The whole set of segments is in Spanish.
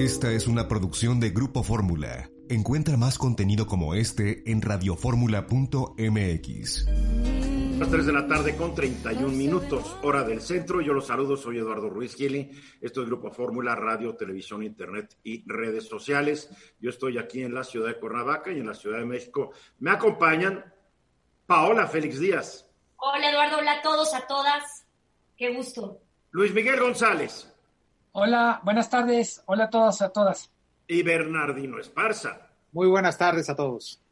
Esta es una producción de Grupo Fórmula. Encuentra más contenido como este en radioformula.mx. Las 3 de la tarde con 31 minutos, hora del centro. Yo los saludo, soy Eduardo Ruiz Gili. Esto es Grupo Fórmula, radio, televisión, internet y redes sociales. Yo estoy aquí en la ciudad de Cuernavaca y en la Ciudad de México. Me acompañan Paola Félix Díaz. Hola Eduardo, hola a todos, a todas. Qué gusto. Luis Miguel González. Hola, buenas tardes. Hola a todos, a todas. Y Bernardino Esparza. Muy buenas tardes a todos.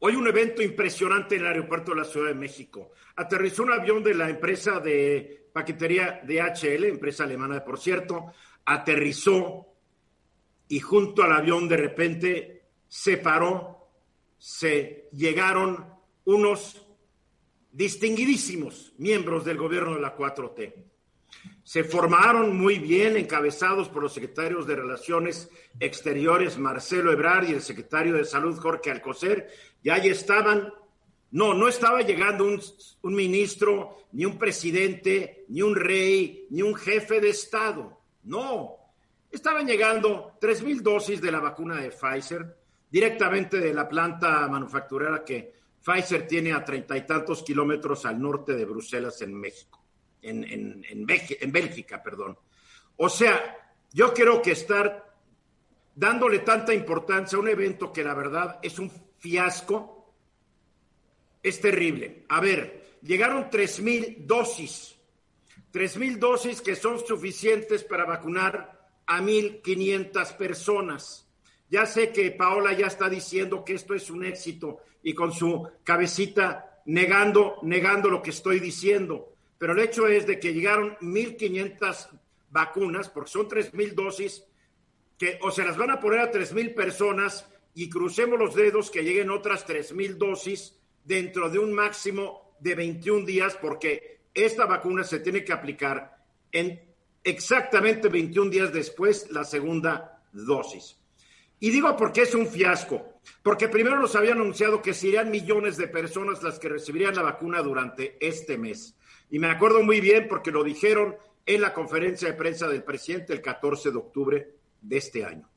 Hoy un evento impresionante en el aeropuerto de la Ciudad de México. Aterrizó un avión de la empresa de paquetería DHL, empresa alemana, por cierto, aterrizó y junto al avión de repente se paró, se llegaron unos distinguidísimos miembros del gobierno de la 4T. Se formaron muy bien, encabezados por los secretarios de Relaciones Exteriores Marcelo Ebrard y el secretario de Salud Jorge Alcocer, y ahí estaban. No, no estaba llegando un, un ministro, ni un presidente, ni un rey, ni un jefe de Estado. No, estaban llegando tres mil dosis de la vacuna de Pfizer directamente de la planta manufacturera que Pfizer tiene a treinta y tantos kilómetros al norte de Bruselas, en México en, en, en, Bélgica, perdón. O sea, yo creo que estar dándole tanta importancia a un evento que la verdad es un fiasco, es terrible. A ver, llegaron tres mil dosis, tres mil dosis que son suficientes para vacunar a mil quinientas personas. Ya sé que Paola ya está diciendo que esto es un éxito y con su cabecita negando, negando lo que estoy diciendo pero el hecho es de que llegaron 1.500 vacunas, porque son 3.000 dosis, que o se las van a poner a 3.000 personas y crucemos los dedos que lleguen otras 3.000 dosis dentro de un máximo de 21 días, porque esta vacuna se tiene que aplicar en exactamente 21 días después la segunda dosis. Y digo porque es un fiasco, porque primero nos habían anunciado que serían millones de personas las que recibirían la vacuna durante este mes. Y me acuerdo muy bien porque lo dijeron en la conferencia de prensa del presidente el 14 de octubre de este año.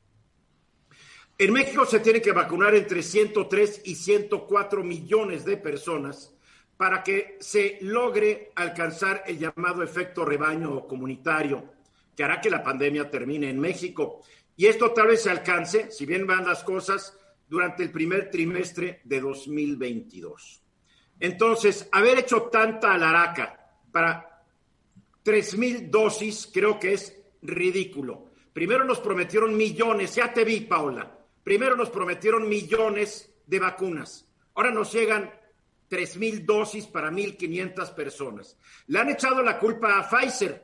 En México se tiene que vacunar entre 103 y 104 millones de personas para que se logre alcanzar el llamado efecto rebaño comunitario que hará que la pandemia termine en México. Y esto tal vez se alcance, si bien van las cosas, durante el primer trimestre de 2022. Entonces, haber hecho tanta alaraca para mil dosis creo que es ridículo. Primero nos prometieron millones, ya te vi, Paula. Primero nos prometieron millones de vacunas. Ahora nos llegan mil dosis para 1.500 personas. Le han echado la culpa a Pfizer,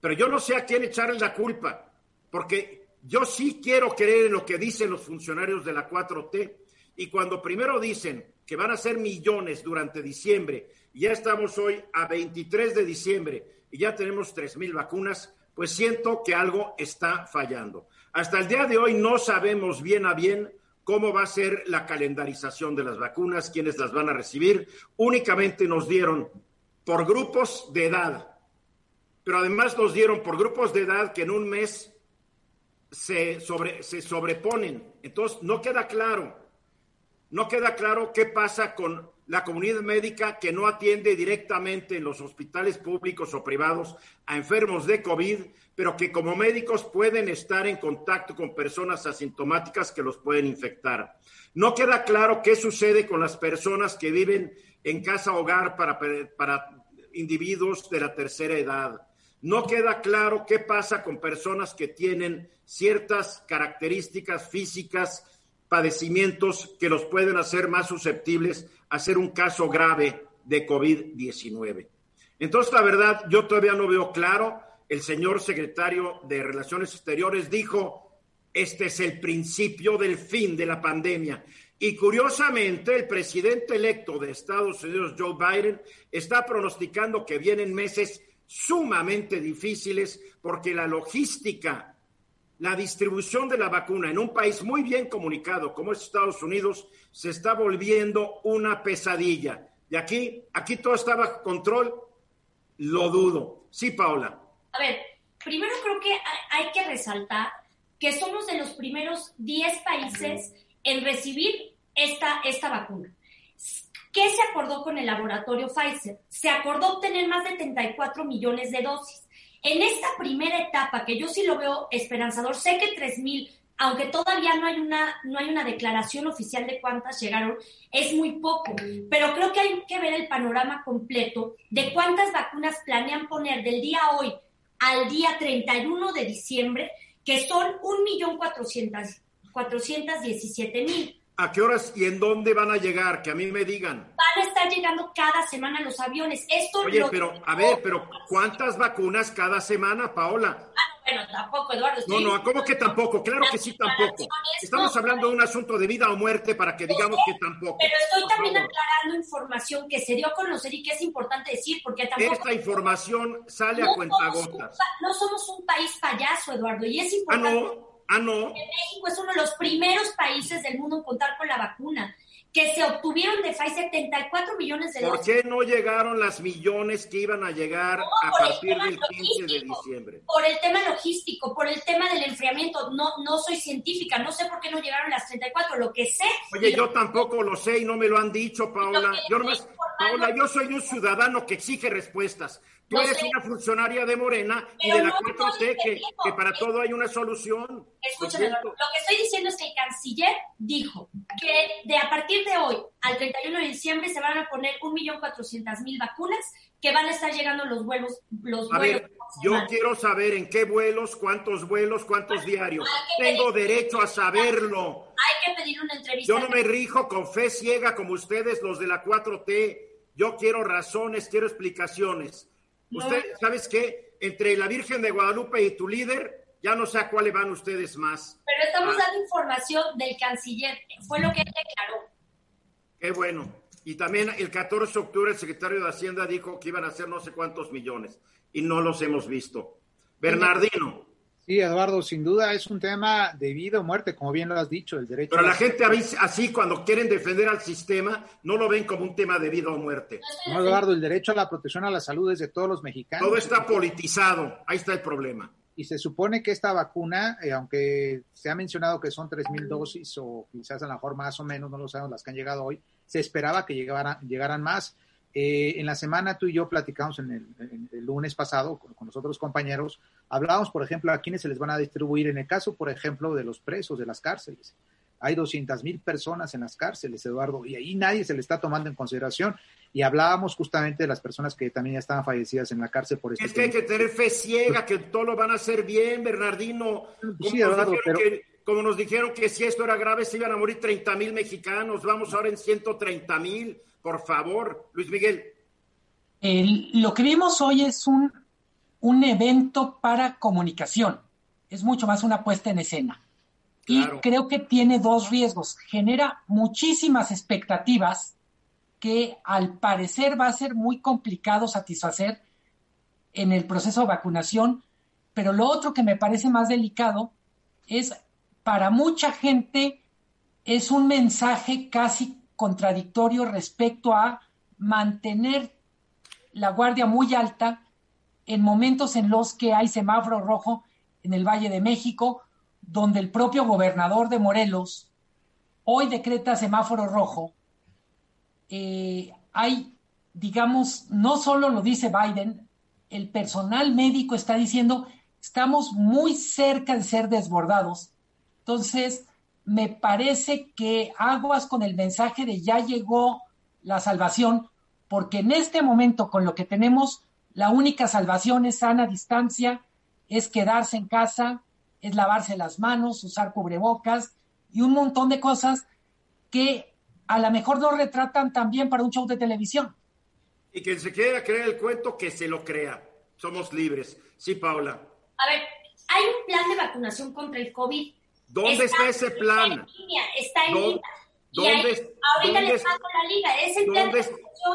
pero yo no sé a quién echarle la culpa, porque yo sí quiero creer en lo que dicen los funcionarios de la 4T. Y cuando primero dicen que van a ser millones durante diciembre ya estamos hoy a 23 de diciembre y ya tenemos 3.000 vacunas, pues siento que algo está fallando. Hasta el día de hoy no sabemos bien a bien cómo va a ser la calendarización de las vacunas, quiénes las van a recibir. Únicamente nos dieron por grupos de edad, pero además nos dieron por grupos de edad que en un mes se, se sobreponen. Entonces, no queda claro, no queda claro qué pasa con la comunidad médica que no atiende directamente en los hospitales públicos o privados a enfermos de COVID, pero que como médicos pueden estar en contacto con personas asintomáticas que los pueden infectar. No queda claro qué sucede con las personas que viven en casa hogar para, para individuos de la tercera edad. No queda claro qué pasa con personas que tienen ciertas características físicas, padecimientos que los pueden hacer más susceptibles a ser un caso grave de COVID-19. Entonces, la verdad, yo todavía no veo claro el señor secretario de Relaciones Exteriores dijo, este es el principio del fin de la pandemia. Y curiosamente, el presidente electo de Estados Unidos, Joe Biden, está pronosticando que vienen meses sumamente difíciles porque la logística, la distribución de la vacuna en un país muy bien comunicado como es Estados Unidos se está volviendo una pesadilla. Y aquí, aquí todo está bajo control, lo dudo. Sí, Paola. A ver, primero creo que hay que resaltar que somos de los primeros 10 países en recibir esta, esta vacuna. ¿Qué se acordó con el laboratorio Pfizer? Se acordó obtener más de 34 millones de dosis. En esta primera etapa, que yo sí lo veo esperanzador, sé que 3 mil, aunque todavía no hay, una, no hay una declaración oficial de cuántas llegaron, es muy poco. Pero creo que hay que ver el panorama completo de cuántas vacunas planean poner del día hoy al día 31 de diciembre, que son 1.417.000. ¿A qué horas y en dónde van a llegar? Que a mí me digan. Van a estar llegando cada semana los aviones. Esto Oye, pero, a ver, pero ¿cuántas vacunas cada semana, Paola? Ah, bueno, tampoco, Eduardo. No, no, ¿cómo que tampoco? Claro que sí, tampoco. Estamos hablando de un asunto de vida o muerte para que digamos que tampoco. Pero estoy también aclarando información que se dio a conocer y que es importante decir, porque tampoco... Esta información sale a cuentagotas. No somos un país payaso, Eduardo, y es importante... Ah, no. Ah, no. México es uno de los primeros países del mundo en contar con la vacuna, que se obtuvieron de Pfizer 74 millones de dosis. ¿Por qué no llegaron las millones que iban a llegar a partir del 15 de diciembre? Por el tema logístico, por el tema del enfriamiento. No, no soy científica, no sé por qué no llegaron las 34. Lo que sé. Oye, yo tampoco lo sé y no me lo han dicho, Paola. Yo Paola, yo soy un ciudadano que exige respuestas. Tú eres una funcionaria de Morena y de la 4T que, que, para todo hay una solución. Escúchame, lo, que estoy diciendo es que el canciller dijo que de a partir de hoy al 31 de diciembre se van a poner 1.400.000 vacunas que van a estar llegando los vuelos. Los a vuelos ver, yo quiero saber en qué vuelos, cuántos vuelos, cuántos diarios. Tengo derecho a saberlo. Hay que pedir una entrevista. Yo no me rijo con fe ciega como ustedes, los de la 4T. Yo quiero razones, quiero explicaciones. Usted, ¿sabes qué? Entre la Virgen de Guadalupe y tu líder, ya no sé a cuáles van ustedes más. Pero estamos ah. dando información del canciller, fue lo que él declaró. Qué bueno. Y también el 14 de octubre el secretario de Hacienda dijo que iban a ser no sé cuántos millones y no los hemos visto. Bernardino. Sí, Eduardo, sin duda es un tema de vida o muerte, como bien lo has dicho, el derecho. Pero la gente así, cuando quieren defender al sistema, no lo ven como un tema de vida o muerte. No, Eduardo, el derecho a la protección a la salud es de todos los mexicanos. Todo está politizado, ahí está el problema. Y se supone que esta vacuna, eh, aunque se ha mencionado que son 3.000 dosis o quizás a lo mejor más o menos, no lo sabemos las que han llegado hoy, se esperaba que llegaran, llegaran más. Eh, en la semana tú y yo platicamos en el, lunes pasado con, con, los otros compañeros, hablábamos, por ejemplo, a quiénes se les van a distribuir en el caso, por ejemplo, de los presos de las cárceles. Hay 200 mil personas en las cárceles, Eduardo, y ahí nadie se le está tomando en consideración. Y hablábamos justamente de las personas que también ya estaban fallecidas en la cárcel por este Es que hay que tener fe ciega, que todo lo van a hacer bien, Bernardino. Sí, Eduardo, pero... que, como nos dijeron que si esto era grave se iban a morir 30 mil mexicanos, vamos ahora en 130 mil. Por favor, Luis Miguel. El, lo que vimos hoy es un, un, evento para comunicación. Es mucho más una puesta en escena. Claro. Y creo que tiene dos riesgos. Genera muchísimas expectativas que al parecer va a ser muy complicado satisfacer en el proceso de vacunación. Pero lo otro que me parece más delicado es para mucha gente es un mensaje casi contradictorio respecto a mantener la guardia muy alta en momentos en los que hay semáforo rojo en el Valle de México, donde el propio gobernador de Morelos hoy decreta semáforo rojo. Eh, hay, digamos, no solo lo dice Biden, el personal médico está diciendo, estamos muy cerca de ser desbordados. Entonces, me parece que aguas con el mensaje de ya llegó la salvación, porque en este momento con lo que tenemos, la única salvación es sana distancia, es quedarse en casa, es lavarse las manos, usar cubrebocas y un montón de cosas que a lo mejor no retratan tan bien para un show de televisión. Y que se quiera creer el cuento, que se lo crea. somos libres. Sí, Paula. A ver, hay un plan de vacunación contra el COVID. ¿Dónde está, ese plan? Está en línea, está en línea. ¿Dónde, ahorita les mando la liga. Es el plan de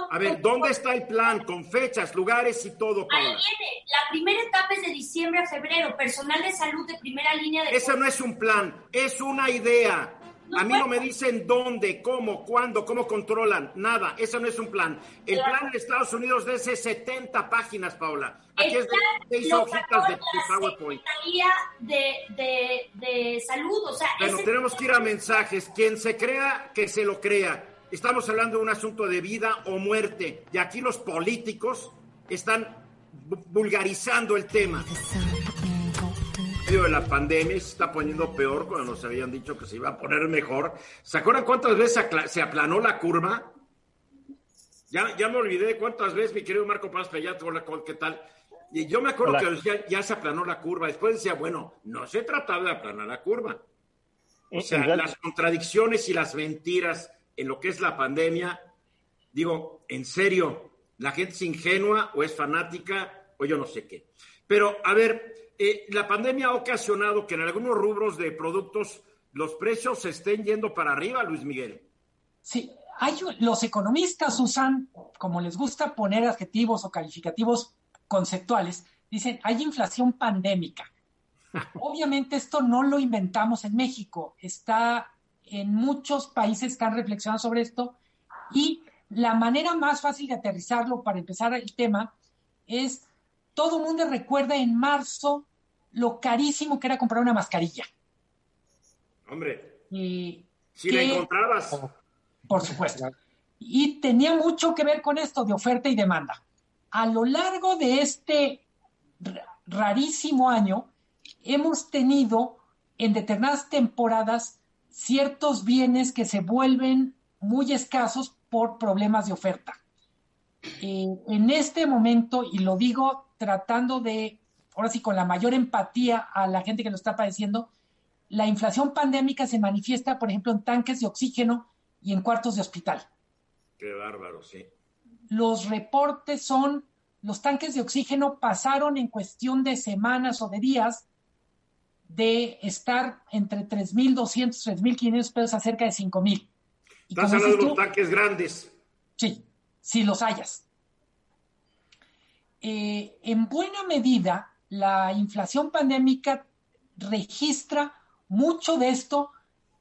a ver, ¿dónde está el plan? Con fechas, lugares y todo. Ahí viene. La primera etapa es de diciembre a febrero. Personal de salud de primera línea de... Eso no es un plan, es una idea a mí no me dicen dónde, cómo, cuándo, cómo controlan, nada. Eso no es un plan. El plan de Estados Unidos de ese 70 páginas, Paula. Aquí es de seis hojitas de, PowerPoint. De, de, de, salud, o sea. Bueno, tenemos que ir a mensajes. Quien se crea, que se lo crea. Estamos hablando de un asunto de vida o muerte. Y aquí los políticos están vulgarizando el tema de la pandemia se está poniendo peor cuando nos habían dicho que se iba a poner mejor. ¿Se acuerdan cuántas veces se aplanó la curva? Ya, ya me olvidé cuántas veces, mi querido Marco Paz ya ¿qué tal? Y yo me acuerdo que ya, se aplanó la curva. Después decía, bueno, no se trataba de aplanar la curva. O sea, las contradicciones y las mentiras en lo que es la pandemia, digo, en serio, la gente es ingenua o es fanática o yo no sé qué. Pero, a ver, eh, la pandemia ha ocasionado que en algunos rubros de productos los precios se estén yendo para arriba, Luis Miguel. Sí, hay, los economistas usan, como les gusta poner adjetivos o calificativos conceptuales, dicen, hay inflación pandémica. Obviamente esto no lo inventamos en México, está en muchos países que han reflexionado sobre esto y la manera más fácil de aterrizarlo para empezar el tema es, todo el mundo recuerda en marzo lo carísimo que era comprar una mascarilla. Hombre. Y si la encontrabas. Por supuesto. Y tenía mucho que ver con esto de oferta y demanda. A lo largo de este rarísimo año, hemos tenido en determinadas temporadas ciertos bienes que se vuelven muy escasos por problemas de oferta. Eh, en este momento, y lo digo tratando de ahora sí, con la mayor empatía a la gente que lo está padeciendo, la inflación pandémica se manifiesta, por ejemplo, en tanques de oxígeno y en cuartos de hospital. Qué bárbaro, sí. Los reportes son, los tanques de oxígeno pasaron en cuestión de semanas o de días de estar entre 3.200, 3.500 pesos a cerca de 5.000. Estás hablando de los tanques grandes. Sí, si los hayas. Eh, en buena medida, la inflación pandémica registra mucho de esto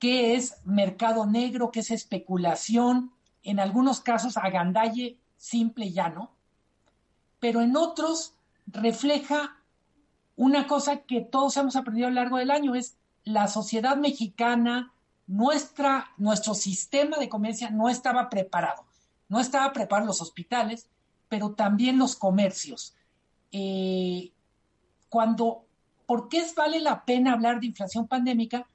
que es mercado negro, que es especulación, en algunos casos agandalle simple y llano, pero en otros refleja una cosa que todos hemos aprendido a lo largo del año, es la sociedad mexicana, nuestra, nuestro sistema de comercio no estaba preparado. No estaba preparado los hospitales, pero también los comercios. Eh, cuando, ¿por qué vale la pena hablar de inflación pandémica?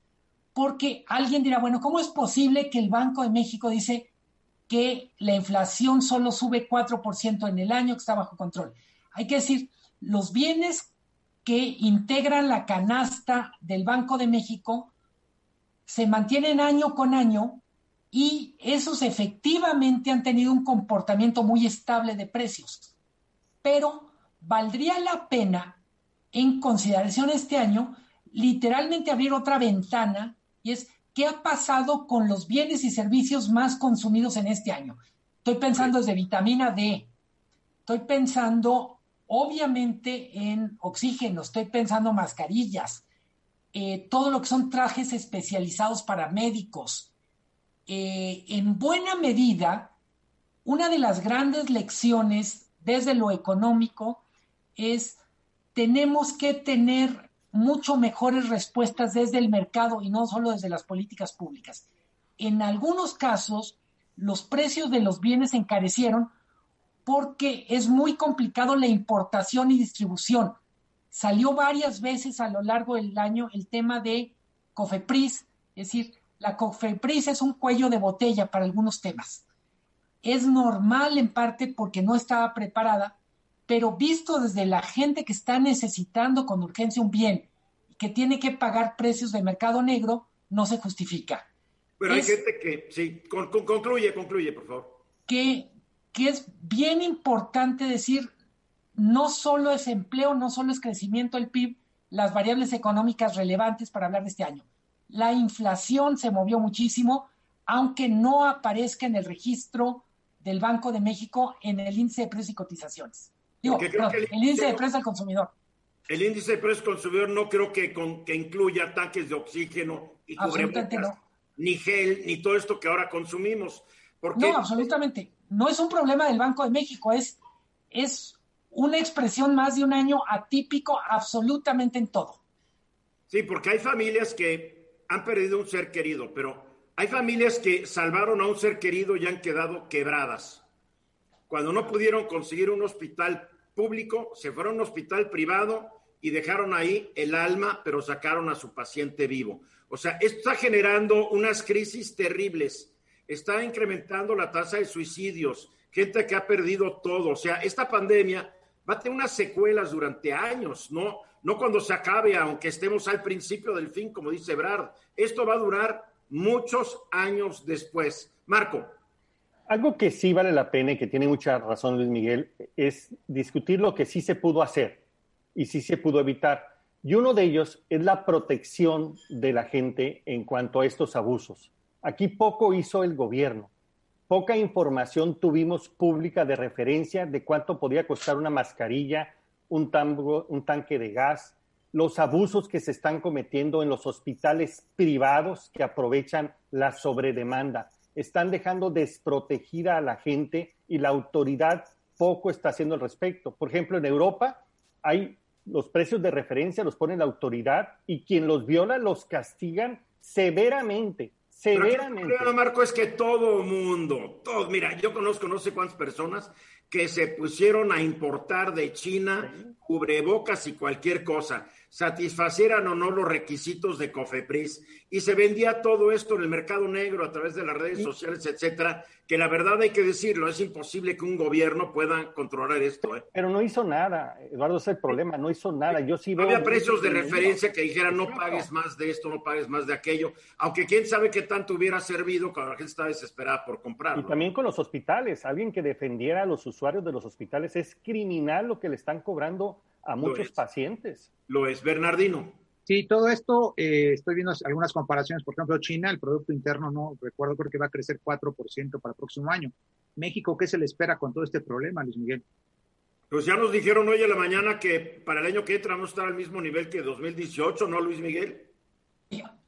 Porque alguien dirá, bueno, ¿cómo es posible que el Banco de México dice que la inflación solo sube 4% en el año, que está bajo control? Hay que decir, los bienes que integran la canasta del Banco de México se mantienen año con año y esos efectivamente han tenido un comportamiento muy estable de precios. Pero valdría la pena en consideración este año, literalmente abrir otra ventana y es qué ha pasado con los bienes y servicios más consumidos en este año. Estoy pensando desde vitamina D, estoy pensando obviamente en oxígeno, estoy pensando mascarillas, eh, todo lo que son trajes especializados para médicos. Eh, en buena medida, una de las grandes lecciones desde lo económico es tenemos que tener mucho mejores respuestas desde el mercado y no solo desde las políticas públicas. En algunos casos, los precios de los bienes encarecieron porque es muy complicado la importación y distribución. Salió varias veces a lo largo del año el tema de COFEPRIS, es decir, la COFEPRIS es un cuello de botella para algunos temas. Es normal en parte porque no estaba preparada, pero visto desde la gente que está necesitando con urgencia un bien y que tiene que pagar precios de mercado negro, no se justifica. Pero hay gente que, sí, concluye, concluye, por favor. Que, que es bien importante decir, no solo es empleo, no solo es crecimiento del PIB, las variables económicas relevantes para hablar de este año. La inflación se movió muchísimo, aunque no aparezca en el registro del Banco de México en el índice de precios y cotizaciones. Digo, el, índice de precios al consumidor. El índice de precios al consumidor no creo que, que incluya tanques de oxígeno y cubrebocas, ni gel, ni todo esto que ahora consumimos. Porque... No, absolutamente. No es un problema del Banco de México, es, es una expresión más de un año atípico absolutamente en todo. Sí, porque hay familias que han perdido un ser querido, pero hay familias que salvaron a un ser querido y han quedado quebradas. Cuando no pudieron conseguir un hospital público, se fueron a un hospital privado y dejaron ahí el alma, pero sacaron a su paciente vivo. O sea, esto está generando unas crisis terribles, está incrementando la tasa de suicidios, gente que ha perdido todo. O sea, esta pandemia va a tener unas secuelas durante años, ¿no? No cuando se acabe, aunque estemos al principio del fin, como dice Brad. Esto va a durar muchos años después. Marco. Algo que sí vale la pena y que tiene mucha razón Luis Miguel es discutir lo que sí se pudo hacer y sí se pudo evitar. Y uno de ellos es la protección de la gente en cuanto a estos abusos. Aquí poco hizo el gobierno. Poca información tuvimos pública de referencia de cuánto podía costar una mascarilla, un, un tanque de gas, los abusos que se están cometiendo en los hospitales privados que aprovechan la sobredemanda. Están dejando desprotegida a la gente y la autoridad poco está haciendo al respecto. Por ejemplo, en Europa hay los precios de referencia, los pone la autoridad y quien los viola los castigan severamente. Severamente. el problema, Marco, es que todo mundo, todo, mira, yo conozco no sé cuántas personas que se pusieron a importar de China cubrebocas y cualquier cosa satisfacieran o no los requisitos de Cofepris y se vendía todo esto en el mercado negro a través de las redes sociales, etcétera, que la verdad hay que decirlo, es imposible que un gobierno pueda controlar esto. ¿eh? Pero no hizo nada, Eduardo, es el problema, no hizo nada. Yo sí veo Había precios de referencia que dijeran no pagues más de esto, no pagues más de aquello, aunque quién sabe qué tanto hubiera servido cuando la gente estaba desesperada por comprarlo. Y también con los hospitales, alguien que defendiera a los usuarios de los hospitales es criminal lo que le están cobrando a muchos pacientes. Lo es, Bernardino. Sí, todo esto, eh, estoy viendo algunas comparaciones, por ejemplo, China, el Producto Interno, no recuerdo, creo que va a crecer 4% para el próximo año. México, ¿qué se le espera con todo este problema, Luis Miguel? Pues ya nos dijeron hoy en la mañana que para el año que entra vamos a estar al mismo nivel que 2018, ¿no, Luis Miguel?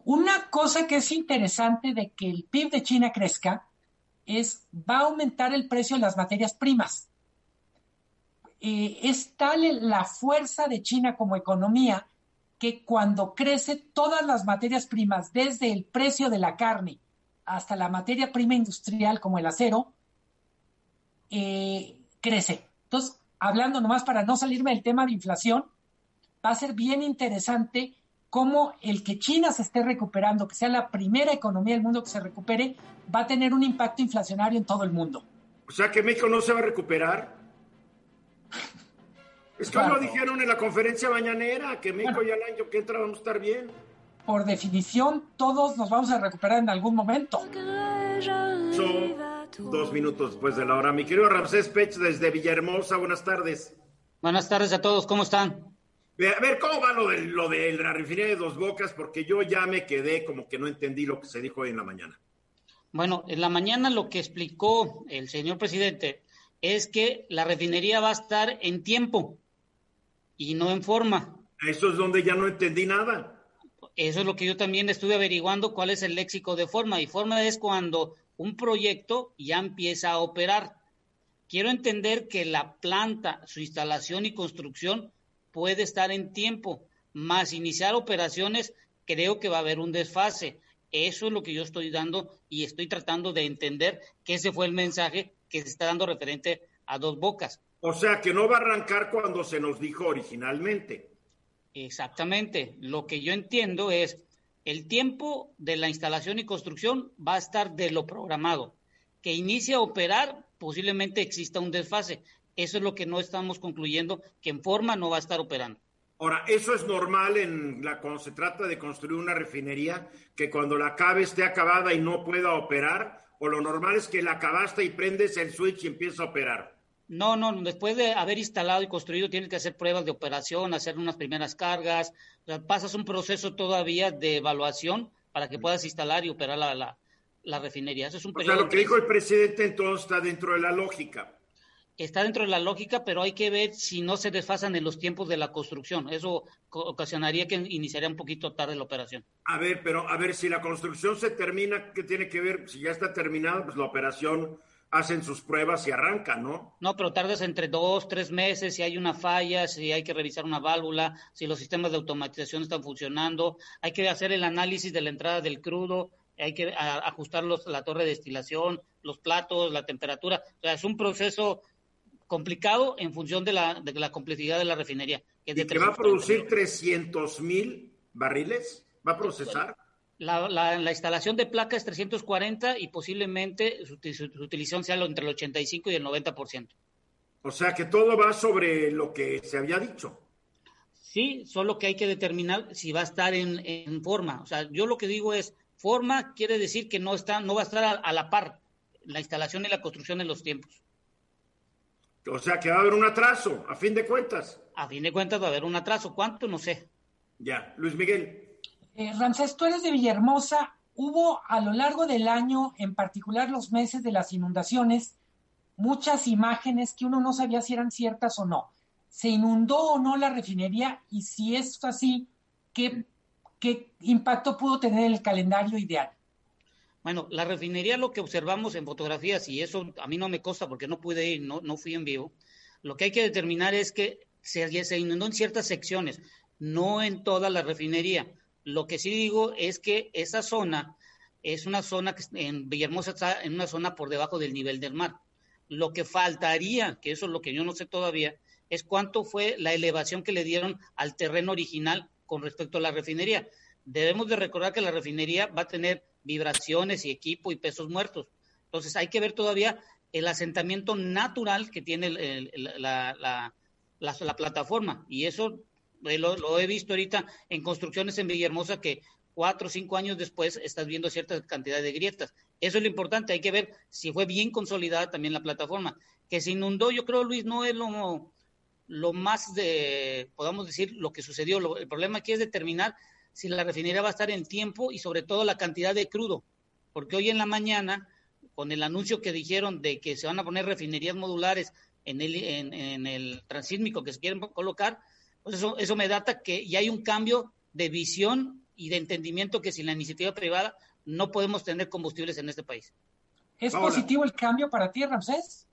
Una cosa que es interesante de que el PIB de China crezca es va a aumentar el precio de las materias primas. Eh, es tal la fuerza de China como economía que cuando crece todas las materias primas, desde el precio de la carne hasta la materia prima industrial como el acero, eh, crece. Entonces, hablando nomás para no salirme del tema de inflación, va a ser bien interesante cómo el que China se esté recuperando, que sea la primera economía del mundo que se recupere, va a tener un impacto inflacionario en todo el mundo. O sea que México no se va a recuperar. Es como lo dijeron en la conferencia mañanera, que México ya el año que entra vamos a estar bien. Por definición, todos nos vamos a recuperar en algún momento. dos minutos después de la hora. Mi querido Ramsés Pech desde Villahermosa, buenas tardes. Buenas tardes a todos, ¿cómo están? A ver, ¿cómo va lo de, lo de la refinería de Dos Bocas? Porque yo ya me quedé como que no entendí lo que se dijo hoy en la mañana. Bueno, en la mañana lo que explicó el señor presidente es que la refinería va a estar en tiempo y no en forma. Eso es donde ya no entendí nada. Eso es lo que yo también estuve averiguando cuál es el léxico de forma. Y forma es cuando un proyecto ya empieza a operar. Quiero entender que la planta, su instalación y construcción puede estar en tiempo, más iniciar operaciones, creo que va a haber un desfase. Eso es lo que yo estoy dando y estoy tratando de entender que ese fue el mensaje que se está dando referente a dos bocas. O sea, que no va a arrancar cuando se nos dijo originalmente. Exactamente. Lo que yo entiendo es el tiempo de la instalación y construcción va a estar de lo programado. Que inicie a operar, posiblemente exista un desfase. Eso es lo que no estamos concluyendo, que en forma no va a estar operando. Ahora, ¿eso es normal en la, cuando se trata de construir una refinería, que cuando la acabe esté acabada y no pueda operar? ¿O lo normal es que la acabaste y prendes el switch y empieza a operar? No, no, después de haber instalado y construido tienes que hacer pruebas de operación, hacer unas primeras cargas, pasas un proceso todavía de evaluación para que puedas instalar y operar la, la, la refinería. Eso es un o sea, lo que dijo el presidente entonces está dentro de la lógica. Está dentro de la lógica, pero hay que ver si no se desfasan en los tiempos de la construcción. Eso ocasionaría que iniciaría un poquito tarde la operación. A ver, pero a ver, si la construcción se termina, ¿qué tiene que ver? Si ya está terminada, pues la operación hacen sus pruebas y arrancan, ¿no? No, pero tardas entre dos, tres meses, si hay una falla, si hay que revisar una válvula, si los sistemas de automatización están funcionando, hay que hacer el análisis de la entrada del crudo, hay que ajustar la torre de destilación, los platos, la temperatura. O sea, es un proceso complicado en función de la, de la complejidad de la refinería. Que, ¿Y que va a producir 300 mil barriles? ¿Va a procesar? La, la, la, instalación de placa es 340 y posiblemente su, utilización sea entre el 85 y el 90%. O sea que todo va sobre lo que se había dicho. Sí, solo que hay que determinar si va a estar en, en forma. O sea, yo lo que digo es, forma quiere decir que no, está, no va a estar a, a la par la instalación y la construcción en los tiempos. O sea que va a haber un atraso, a fin de cuentas. A fin de cuentas va a haber un atraso. ¿Cuánto? No sé. Ya, Luis Miguel. Eh, Ramsés, tú eres de Villahermosa. Hubo a lo largo del año, en particular los meses de las inundaciones, muchas imágenes que uno no sabía si eran ciertas o no. ¿Se inundó o no la refinería? Y si es así, ¿qué, qué impacto pudo tener el calendario ideal? Bueno, la refinería lo que observamos en fotografías, y eso a mí no me consta porque no pude ir, no, no fui en vivo, lo que hay que determinar es que se, se inundó en ciertas secciones, no en toda la refinería. Lo que sí digo es que esa zona es una zona que en Villahermosa está en una zona por debajo del nivel del mar. Lo que faltaría, que eso es lo que yo no sé todavía, es cuánto fue la elevación que le dieron al terreno original con respecto a la refinería. Debemos de recordar que la refinería va a tener vibraciones y equipo y pesos muertos. Entonces hay que ver todavía el asentamiento natural que tiene la, la, la, plataforma. Y eso eh, lo, he visto ahorita en construcciones en Villahermosa que cuatro o cinco años después estás viendo cierta cantidad de grietas. Eso es lo importante, hay que ver si fue bien consolidada también la plataforma. Que se inundó, yo creo, Luis, no es lo, lo más de, podamos decir, lo que sucedió. el problema aquí es determinar si la refinería va a estar en tiempo y sobre todo la cantidad de crudo. Porque hoy en la mañana, con el anuncio que dijeron de que se van a poner refinerías modulares en el, en, en el transísmico que se quieren colocar, pues eso, eso me data que ya hay un cambio de visión y de entendimiento que sin la iniciativa privada no podemos tener combustibles en este país. ¿Es positivo el cambio para ti, Ramsés?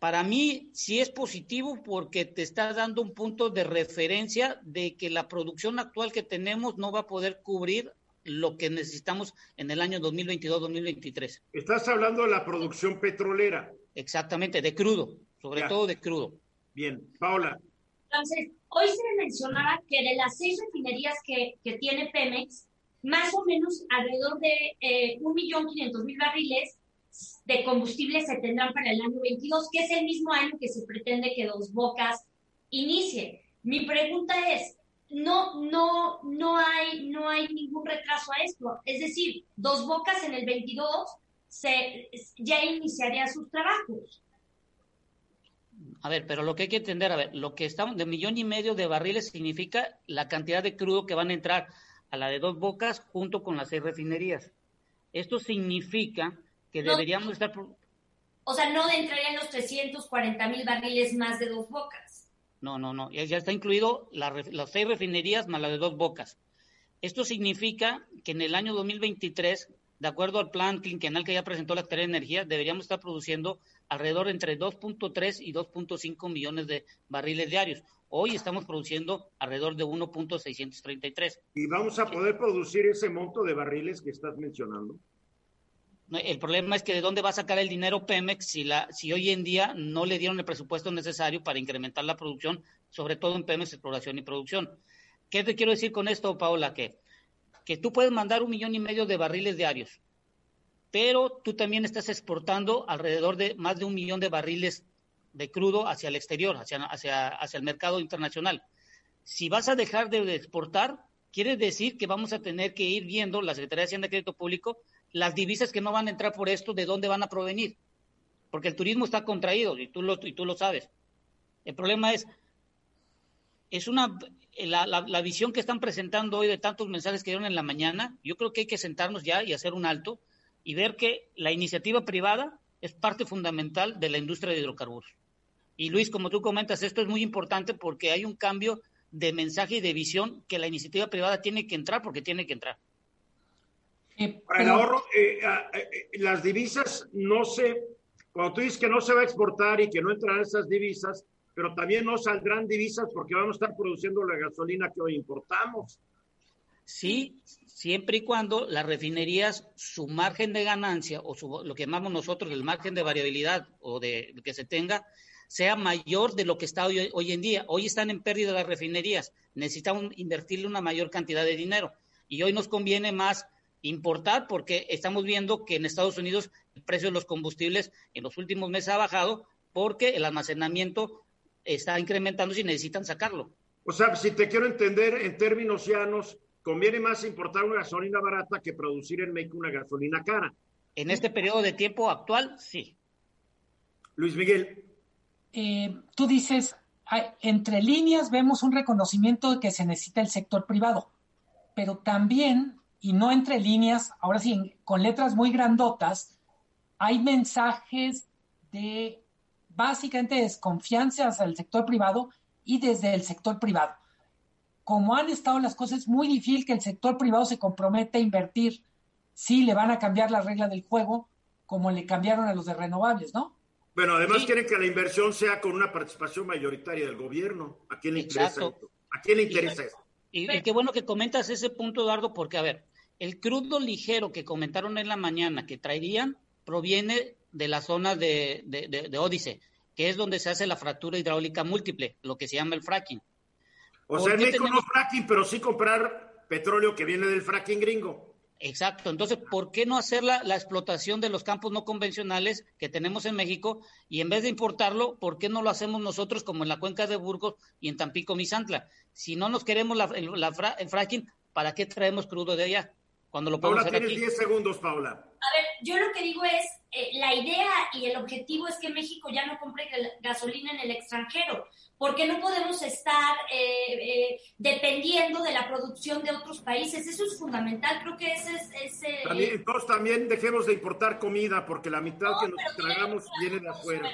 Para mí sí es positivo porque te está dando un punto de referencia de que la producción actual que tenemos no va a poder cubrir lo que necesitamos en el año 2022-2023. Estás hablando de la producción petrolera. Exactamente, de crudo, sobre todo de crudo. Bien, Paula. Entonces, hoy se mencionaba que de las seis refinerías que, que tiene Pemex, más o menos alrededor de eh, 1.500.000 barriles de combustible se tendrán para el año 22, que es el mismo año que se pretende que Dos Bocas inicie. Mi pregunta es, no, no, no hay, no hay ningún retraso a esto. Es decir, Dos Bocas en el 22 se, ya iniciaría sus trabajos. A ver, pero lo que hay que entender, a ver, lo que estamos de millón y medio de barriles significa la cantidad de crudo que van a entrar a la de dos bocas junto con las seis refinerías. Esto significa que deberíamos estar. O sea, no entrarían los 340 mil barriles más de dos bocas. No, no, no. Ya, está incluido las seis refinerías más la de dos bocas. Esto significa que en el año 2023, de acuerdo al plan quinquenal que ya presentó la Secretaría de Energía, deberíamos estar produciendo alrededor entre 2.3 y 2.5 millones de barriles diarios. Hoy estamos produciendo alrededor de 1.633. ¿Y vamos a poder producir ese monto de barriles que estás mencionando? El problema es que de dónde va a sacar el dinero Pemex si, la, si hoy en día no le dieron el presupuesto necesario para incrementar la producción, sobre todo en Pemex Exploración y Producción. ¿Qué te quiero decir con esto, Paola? Que, que tú puedes mandar un millón y medio de barriles diarios pero tú también estás exportando alrededor de más de un millón de barriles de crudo hacia el exterior, hacia, hacia, hacia el mercado internacional. Si vas a dejar de exportar, quiere decir que vamos a tener que ir viendo, la Secretaría de Hacienda y Crédito Público, las divisas que no van a entrar por esto, de dónde van a provenir. porque el turismo está contraído y tú lo, y tú lo sabes. El problema es, es una, la, la, visión que están presentando hoy de tantos mensajes que dieron en la mañana, yo creo que hay que sentarnos ya y hacer un alto y ver que la iniciativa privada es parte fundamental de la industria de hidrocarburos. Y Luis, como tú comentas, esto es muy importante porque hay un cambio de mensaje y de visión que la iniciativa privada tiene que entrar porque tiene que entrar. Para el ahorro, eh, eh, las divisas no se, cuando tú dices que no se va a exportar y que no entrarán esas divisas, pero también no saldrán divisas porque vamos a estar produciendo la gasolina que hoy importamos. Sí, siempre y cuando las refinerías, su margen de ganancia o lo que llamamos nosotros el margen de variabilidad o de que se tenga, sea mayor de lo que está hoy, hoy en día. Hoy están en pérdida las refinerías, necesitamos invertirle una mayor cantidad de dinero y hoy nos conviene más importar porque estamos viendo que en Estados Unidos el precio de los combustibles en los últimos meses ha bajado porque el almacenamiento está incrementándose y necesitan sacarlo. O sea, si te quiero entender en términos llanos, conviene más importar una gasolina barata que producir en México una gasolina cara. En este periodo de tiempo actual, sí. Luis Miguel. Eh, tú dices, entre líneas vemos un reconocimiento de que se necesita el sector privado, pero también, y no entre líneas, ahora sí, con letras muy grandotas, hay mensajes de básicamente desconfianza hacia el sector privado y desde el sector privado. Como han estado las cosas, es muy difícil que el sector privado se comprometa a invertir si le van a cambiar la regla del juego como le cambiaron a los de renovables, ¿no? Bueno, además quieren que la inversión sea con una participación mayoritaria del gobierno. ¿A quién le interesa esto? ¿A quién le interesa esto? Y, qué bueno que comentas ese punto, Eduardo, porque, a ver, el crudo ligero que comentaron en la mañana que traerían proviene de la zona de, de, de, Ódice, que es donde se hace la fractura hidráulica múltiple, lo que se llama el fracking. O sea, en México no fracking, pero sí comprar petróleo que viene del fracking gringo. Exacto. Entonces, ¿por qué no hacer la, explotación de los campos no convencionales que tenemos en México y en vez de importarlo, ¿por qué no lo hacemos nosotros como en la cuenca de Burgos y en Tampico, Misantla? Si no nos queremos la, el, fracking, ¿para qué traemos crudo de allá? Cuando lo podemos Paula, tienes 10 segundos, Paula. A ver, yo lo que digo es, eh, la idea y el objetivo es que México ya no compre gasolina en el extranjero porque no podemos estar eh, eh, dependiendo de la producción de otros países. Eso es fundamental, creo que ese es... Ese, también, todos también dejemos de importar comida, porque la mitad que nos tragamos viene de afuera.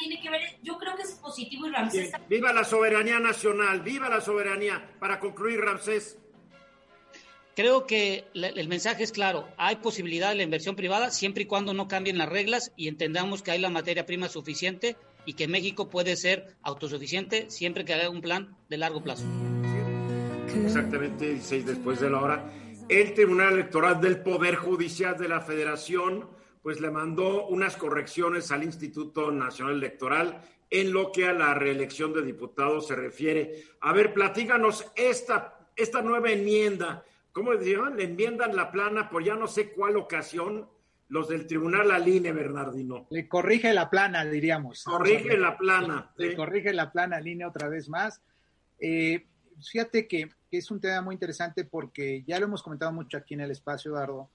Tiene que ver, yo creo que es positivo y Ramsés... Viva la soberanía nacional, viva la soberanía. Para concluir, Ramsés. Creo que el mensaje es claro, hay posibilidad de la inversión privada siempre y cuando no cambien las reglas y entendamos que hay la materia prima suficiente y que México puede ser autosuficiente siempre que haga un plan de largo plazo. Exactamente, 16 después de la hora. El Tribunal Electoral del Poder Judicial de la Federación pues le mandó unas correcciones al Instituto Nacional Electoral en lo que a la reelección de diputados se refiere. A ver, platíganos esta, esta nueva enmienda. ¿Cómo decían? Le enmiendan la plana por ya no sé cuál ocasión los del tribunal Aline, Bernardino. Le corrige la plana, diríamos. Corrige la plana. Le corrige la plana Aline otra vez más. Eh, fíjate que, es un tema muy interesante porque ya lo hemos comentado mucho aquí en el espacio, Eduardo,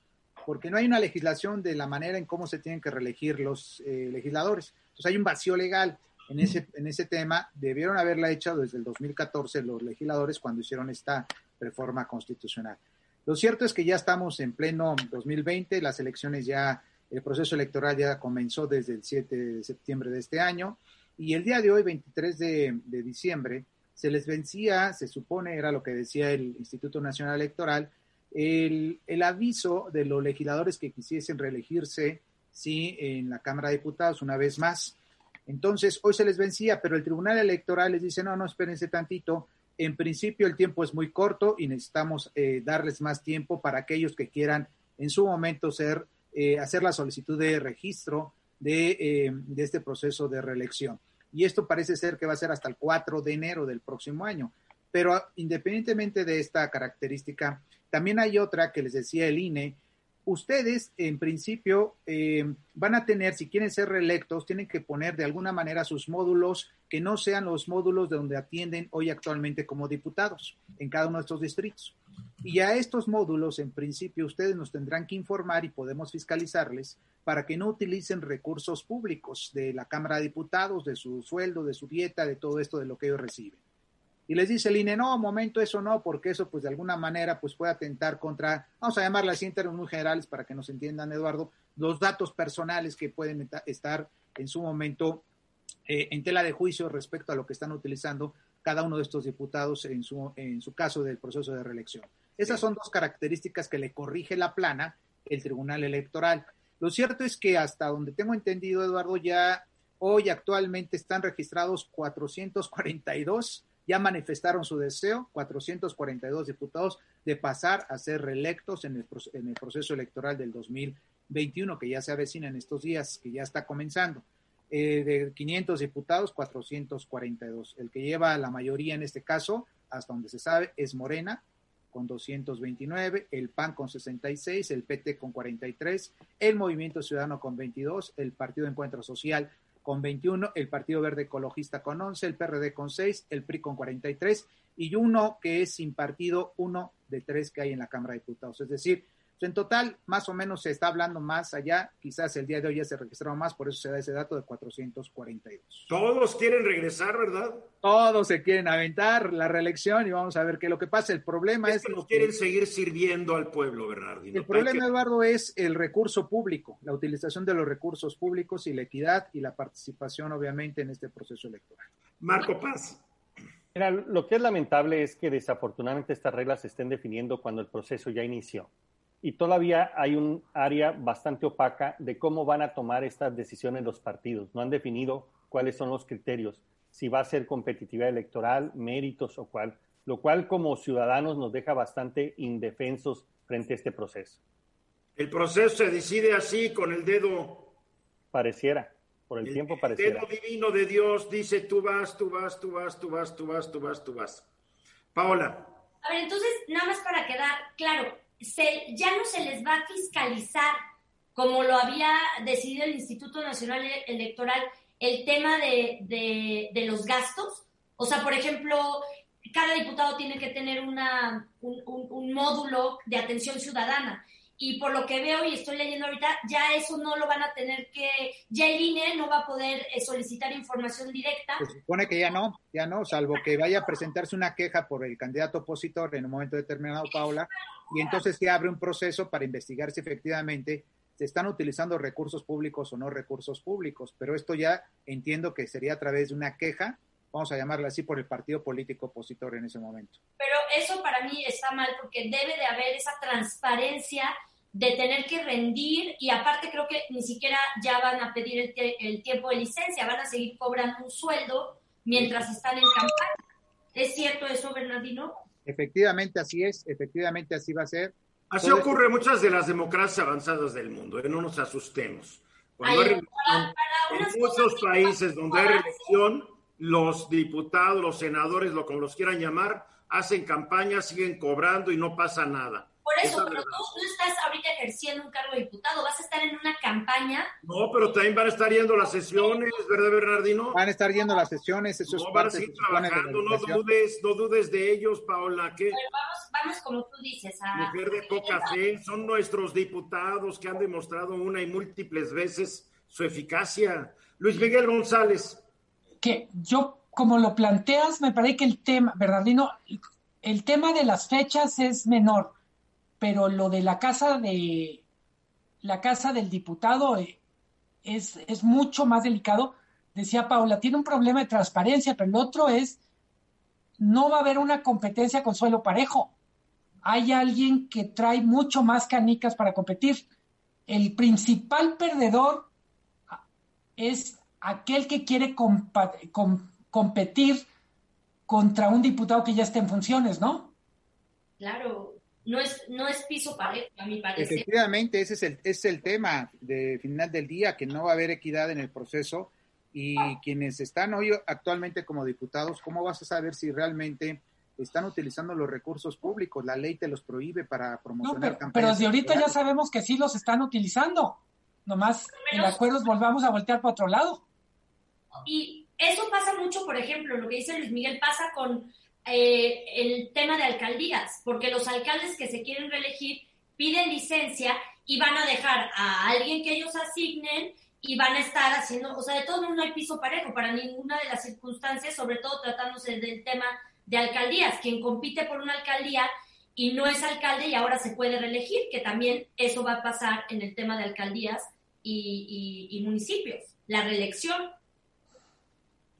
porque no hay una legislación de la manera en cómo se tienen que reelegir los eh, legisladores. Entonces hay un vacío legal en ese, en ese tema. Debieron haberla hecho desde el 2014 los legisladores cuando hicieron esta reforma constitucional. Lo cierto es que ya estamos en pleno 2020, las elecciones ya, el proceso electoral ya comenzó desde el 7 de septiembre de este año y el día de hoy, 23 de, diciembre, se les vencía, se supone, era lo que decía el Instituto Nacional Electoral, el, aviso de los legisladores que quisiesen reelegirse, sí, en la Cámara de Diputados una vez más. Entonces, hoy se les vencía, pero el Tribunal Electoral les dice, no, no, espérense tantito, en principio el tiempo es muy corto y necesitamos eh, darles más tiempo para aquellos que quieran en su momento ser, eh, hacer la solicitud de registro de, eh, de, este proceso de reelección. Y esto parece ser que va a ser hasta el 4 de enero del próximo año. Pero independientemente de esta característica, también hay otra que les decía el INE, ustedes en principio eh, van a tener, si quieren ser reelectos, tienen que poner de alguna manera sus módulos que no sean los módulos de donde atienden hoy actualmente como diputados en cada uno de estos distritos. Y a estos módulos, en principio, ustedes nos tendrán que informar y podemos fiscalizarles para que no utilicen recursos públicos de la Cámara de Diputados, de su sueldo, de su dieta, de todo esto de lo que ellos reciben. Y les dice el INE, no, momento, eso no, porque eso pues de alguna manera pues puede atentar contra, vamos a llamarlas así en términos muy generales para que nos entiendan, Eduardo, los datos personales que pueden estar en su momento eh, en tela de juicio respecto a lo que están utilizando cada uno de estos diputados en su, en su caso del proceso de reelección. Esas son dos características que le corrige la plana el Tribunal Electoral. Lo cierto es que hasta donde tengo entendido, Eduardo, ya hoy actualmente están registrados 442 ya manifestaron su deseo, 442 diputados, de pasar a ser reelectos en el, proceso electoral del 2021, que ya se avecina en estos días, que ya está comenzando. Eh, de 500 diputados, 442. El que lleva la mayoría en este caso, hasta donde se sabe, es Morena, con 229, el PAN con 66, el PT con 43, el Movimiento Ciudadano con 22, el Partido de Encuentro Social con 21, el Partido Verde Ecologista con 11, el PRD con 6, el PRI con 43 y uno que es sin partido, uno de tres que hay en la Cámara de Diputados. Es decir, en total, más o menos se está hablando más allá, quizás el día de hoy ya se registraron más, por eso se da ese dato de 442. Todos quieren regresar, ¿verdad? Todos se quieren aventar la reelección y vamos a ver qué lo que pasa. El problema es, que nos quieren seguir sirviendo al pueblo, Bernardino. El problema, Eduardo, es el recurso público, la utilización de los recursos públicos y la equidad y la participación, obviamente, en este proceso electoral. Marco Paz. Mira, lo que es lamentable es que desafortunadamente estas reglas se estén definiendo cuando el proceso ya inició y todavía hay un área bastante opaca de cómo van a tomar estas decisiones los partidos. No han definido cuáles son los criterios, si va a ser competitividad electoral, méritos o cuál, lo cual como ciudadanos nos deja bastante indefensos frente a este proceso. El proceso se decide así, con el dedo. Pareciera, por el, tiempo pareciera. El dedo divino de Dios dice, tú vas, tú vas, tú vas, tú vas, tú vas, tú vas, tú vas. Paola. A ver, entonces, nada más para quedar claro, ya no se les va a fiscalizar como lo había decidido el Instituto Nacional Electoral el tema de, los gastos. O sea, por ejemplo, cada diputado tiene que tener una, un módulo de atención ciudadana y por lo que veo y estoy leyendo ahorita, ya eso no lo van a tener que, ya el INE no va a poder eh, solicitar información directa. Se supone que ya no, ya no, salvo que vaya a presentarse una queja por el candidato opositor en un momento determinado, Paula, y entonces se abre un proceso para investigar si efectivamente se están utilizando recursos públicos o no recursos públicos, pero esto ya entiendo que sería a través de una queja vamos a llamarla así, por el partido político opositor en ese momento. Pero eso para mí está mal porque debe de haber esa transparencia de tener que rendir y aparte creo que ni siquiera ya van a pedir el, tiempo de licencia, van a seguir cobrando un sueldo mientras están en campaña. ¿Es cierto eso, Bernardino? Efectivamente así es, efectivamente así va a ser. Así ocurre en muchas de las democracias avanzadas del mundo, ¿eh? no nos asustemos. Cuando hay, en muchos países donde hay reelección, los diputados, los senadores, lo como los quieran llamar, hacen campaña, siguen cobrando y no pasa nada. Por eso, pero tú no estás ahorita ejerciendo un cargo de diputado, vas a estar en una campaña. No, pero también van a estar yendo las sesiones, ¿verdad, Bernardino? Van a estar yendo las sesiones, eso no, van a seguir trabajando, no dudes, no dudes de ellos, Paola. ¿qué? vamos, vamos como tú dices. A... Mujer de poca fe, son nuestros diputados que han demostrado una y múltiples veces su eficacia. Luis Miguel González que yo, como lo planteas, me parece que el tema, Bernardino, el tema de las fechas es menor, pero lo de la casa de la casa del diputado eh, es, es mucho más delicado. Decía Paula, tiene un problema de transparencia, pero el otro es, no va a haber una competencia con suelo parejo. Hay alguien que trae mucho más canicas para competir. El principal perdedor es aquel que quiere competir contra un diputado que ya está en funciones, ¿no? Claro, no es, no es piso parejo, a mi parecer. Efectivamente, ese es el, es el tema de final del día, que no va a haber equidad en el proceso y quienes están hoy actualmente como diputados, ¿cómo vas a saber si realmente están utilizando los recursos públicos? La ley te los prohíbe para promocionar pero, campañas. Pero desde ahorita ya sabemos que sí los están utilizando. Nomás en acuerdos volvamos a voltear para otro lado. Y eso pasa mucho, por ejemplo, lo que dice Luis Miguel pasa con, eh, el tema de alcaldías, porque los alcaldes que se quieren reelegir piden licencia y van a dejar a alguien que ellos asignen y van a estar haciendo, o sea, de todo no hay piso parejo para ninguna de las circunstancias, sobre todo tratándose del tema de alcaldías, quien compite por una alcaldía y no es alcalde y ahora se puede reelegir, que también eso va a pasar en el tema de alcaldías y, municipios, la reelección.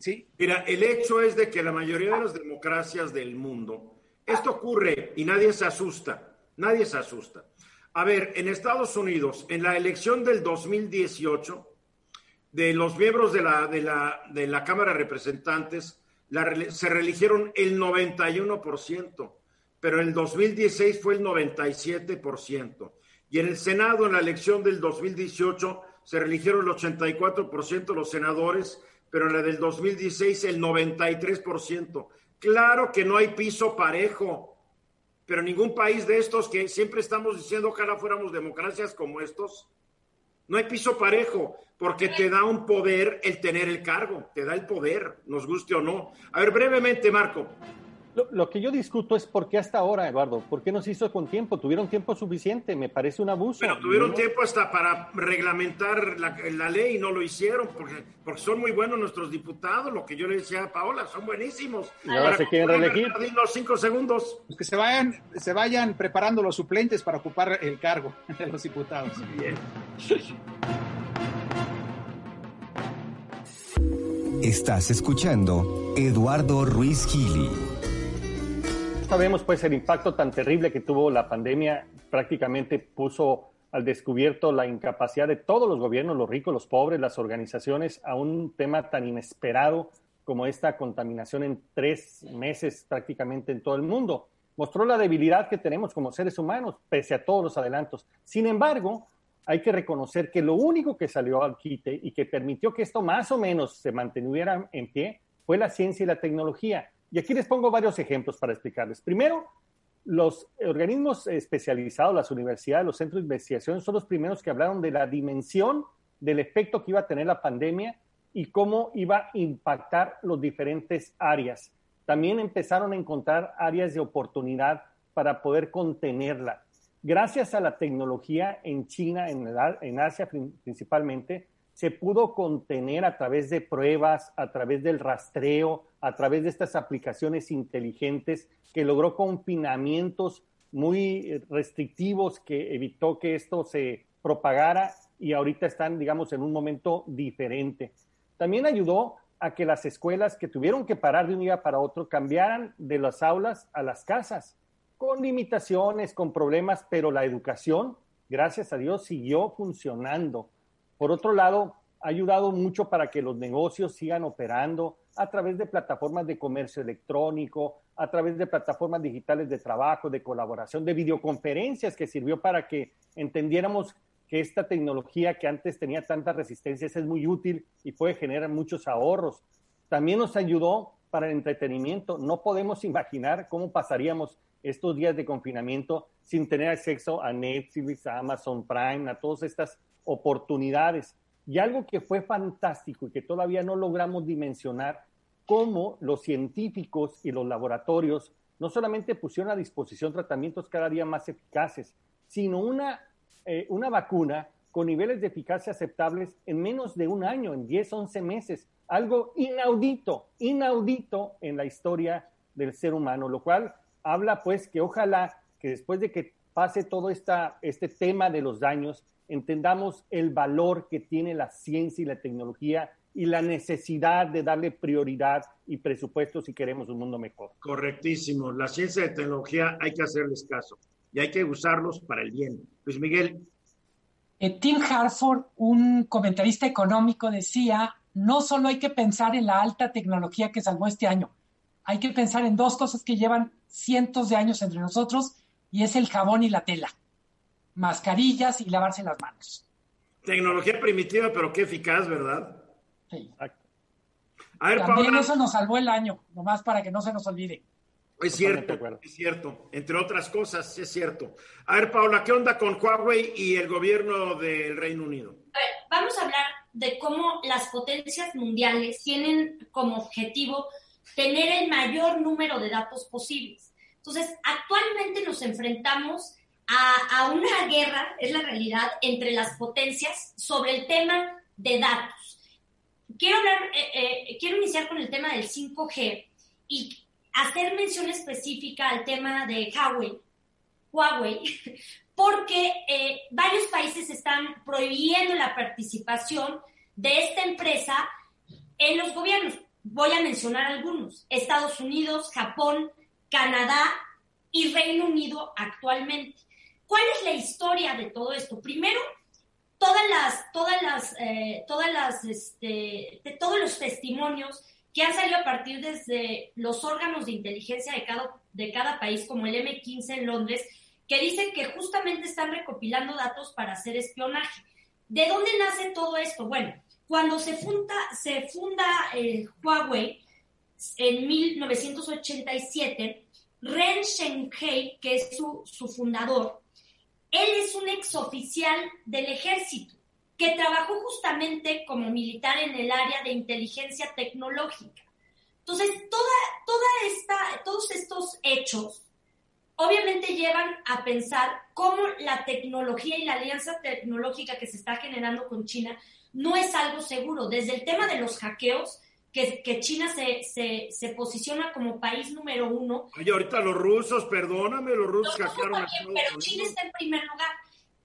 Sí. Mira, el hecho es de que la mayoría de las democracias del mundo, esto ocurre y nadie se asusta, nadie se asusta. A ver, en Estados Unidos, en la elección del 2018, de los miembros de la, de la, de la Cámara de Representantes, se reeligieron el 91% pero en el 2016 fue el 97%. Y en el Senado, en la elección del 2018, se reeligieron el 84% de los senadores, pero en la del 2016 el 93%. Claro que no hay piso parejo, pero ningún país de estos que siempre estamos diciendo ojalá fuéramos democracias como estos, no hay piso parejo, porque te da un poder el tener el cargo, te da el poder, nos guste o no. A ver, brevemente, Marco, lo, que yo discuto es por qué hasta ahora, Eduardo, por qué no se hizo con tiempo, tuvieron tiempo suficiente, me parece un abuso. Pero tuvieron tiempo hasta para reglamentar la, ley y no lo hicieron, porque, porque son muy buenos nuestros diputados, lo que yo le decía a Paola, son buenísimos. Y ahora se quieren reelegir. Los cinco segundos. Pues que se vayan, se vayan preparando los suplentes para ocupar el cargo de los diputados. Bien. Estás escuchando Eduardo Ruiz Gili sabemos pues el impacto tan terrible que tuvo la pandemia, prácticamente puso al descubierto la incapacidad de todos los gobiernos, los ricos, los pobres, las organizaciones, a un tema tan inesperado como esta contaminación en tres meses prácticamente en todo el mundo. Mostró la debilidad que tenemos como seres humanos, pese a todos los adelantos. Sin embargo, hay que reconocer que lo único que salió al quite y que permitió que esto más o menos se mantuviera en pie fue la ciencia y la tecnología. Y aquí les pongo varios ejemplos para explicarles. Primero, los organismos especializados, las universidades, los centros de investigación son los primeros que hablaron de la dimensión del efecto que iba a tener la pandemia y cómo iba a impactar los diferentes áreas. También empezaron a encontrar áreas de oportunidad para poder contenerla. Gracias a la tecnología en China, en, en Asia principalmente, se pudo contener a través de pruebas, a través del rastreo, a través de estas aplicaciones inteligentes que logró confinamientos muy restrictivos que evitó que esto se propagara y ahorita están, digamos, en un momento diferente. También ayudó a que las escuelas que tuvieron que parar de un día para otro cambiaran de las aulas a las casas, con limitaciones, con problemas, pero la educación, gracias a Dios, siguió funcionando. Por otro lado, ha ayudado mucho para que los negocios sigan operando a través de plataformas de comercio electrónico, a través de plataformas digitales de trabajo, de colaboración, de videoconferencias, que sirvió para que entendiéramos que esta tecnología que antes tenía tantas resistencias es muy útil y puede generar muchos ahorros. También nos ayudó para el entretenimiento. No podemos imaginar cómo pasaríamos estos días de confinamiento sin tener acceso a Netflix, a Amazon Prime, a todas estas oportunidades. Y algo que fue fantástico y que todavía no logramos dimensionar, cómo los científicos y los laboratorios no solamente pusieron a disposición tratamientos cada día más eficaces, sino una, eh, una vacuna con niveles de eficacia aceptables en menos de un año, en 10, 11 meses. Algo inaudito, inaudito en la historia del ser humano, lo cual habla pues que ojalá que después de que pase todo esta, este tema de los daños, entendamos el valor que tiene la ciencia y la tecnología y la necesidad de darle prioridad y presupuesto si queremos un mundo mejor. Correctísimo. La ciencia y la tecnología hay que hacerles caso y hay que usarlos para el bien. Luis Miguel. Eh, Tim Harford, un comentarista económico, decía, no solo hay que pensar en la alta tecnología que salvó este año, hay que pensar en dos cosas que llevan cientos de años entre nosotros y es el jabón y la tela mascarillas y lavarse las manos. Tecnología primitiva, pero qué eficaz, ¿verdad? Sí. A ver, También eso nos salvó el año, nomás para que no se nos olvide. Es cierto, es cierto. Entre otras cosas, es cierto. A ver, Paula, ¿qué onda con Huawei y el gobierno del Reino Unido? A ver, vamos a hablar de cómo las potencias mundiales tienen como objetivo tener el mayor número de datos posibles. Entonces, actualmente nos enfrentamos a, una guerra, es la realidad, entre las potencias sobre el tema de datos. Quiero, eh, eh, quiero iniciar con el tema del 5G y hacer mención específica al tema de Huawei, Huawei porque eh, varios países están prohibiendo la participación de esta empresa en los gobiernos. Voy a mencionar algunos. Estados Unidos, Japón, Canadá y Reino Unido actualmente. ¿Cuál es la historia de todo esto? Primero, todas las, todas las, eh, todas las, este, todos los testimonios que han salido a partir desde los órganos de inteligencia de cada, de cada país, como el M15 en Londres, que dicen que justamente están recopilando datos para hacer espionaje. ¿De dónde nace todo esto? Bueno, cuando se funda, se funda eh, Huawei en 1987, Ren Zhenghe, que es su, su fundador, él es un exoficial del ejército que trabajó justamente como militar en el área de inteligencia tecnológica. Entonces, toda, toda esta, todos estos hechos obviamente llevan a pensar cómo la tecnología y la alianza tecnológica que se está generando con China no es algo seguro. Desde el tema de los hackeos, que, China se, se, posiciona como país número uno. Oye, ahorita los rusos, perdóname, los rusos hackearon a Pero China está en primer lugar.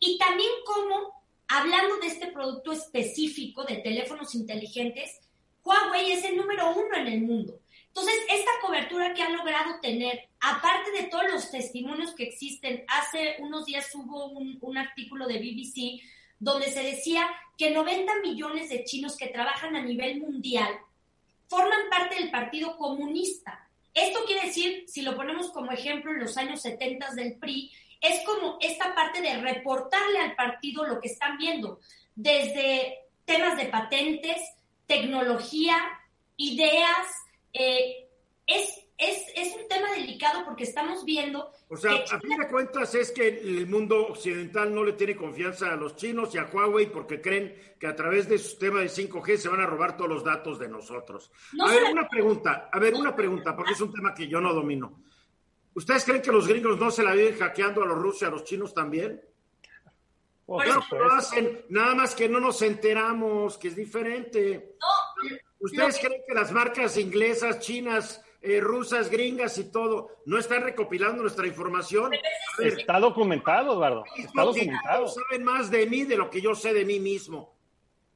Y también como, hablando de este producto específico de teléfonos inteligentes, Huawei es el número uno en el mundo. Entonces, esta cobertura que han logrado tener, aparte de todos los testimonios que existen, hace unos días hubo un, un artículo de BBC donde se decía que 90 millones de chinos que trabajan a nivel mundial forman parte del Partido Comunista. Esto quiere decir, si lo ponemos como ejemplo en los años 70 del PRI, es como esta parte de reportarle al partido lo que están viendo, desde temas de patentes, tecnología, ideas. Eh, es, es, es un tema delicado porque estamos viendo o sea, a fin de cuentas es que el mundo occidental no le tiene confianza a los chinos y a Huawei porque creen que a través de su sistema de 5G se van a robar todos los datos de nosotros. a ver, una pregunta, a ver, una pregunta, porque es un tema que yo no domino. ¿Ustedes creen que los gringos no se la viven hackeando a los rusos y a los chinos también? claro lo hacen, nada más que no nos enteramos, que es diferente. ¿Ustedes creen que las marcas inglesas, chinas, eh, rusas, gringas y todo, no están recopilando nuestra información. Está documentado, Eduardo. Está documentado. Saben más de mí de lo que yo sé de mí mismo.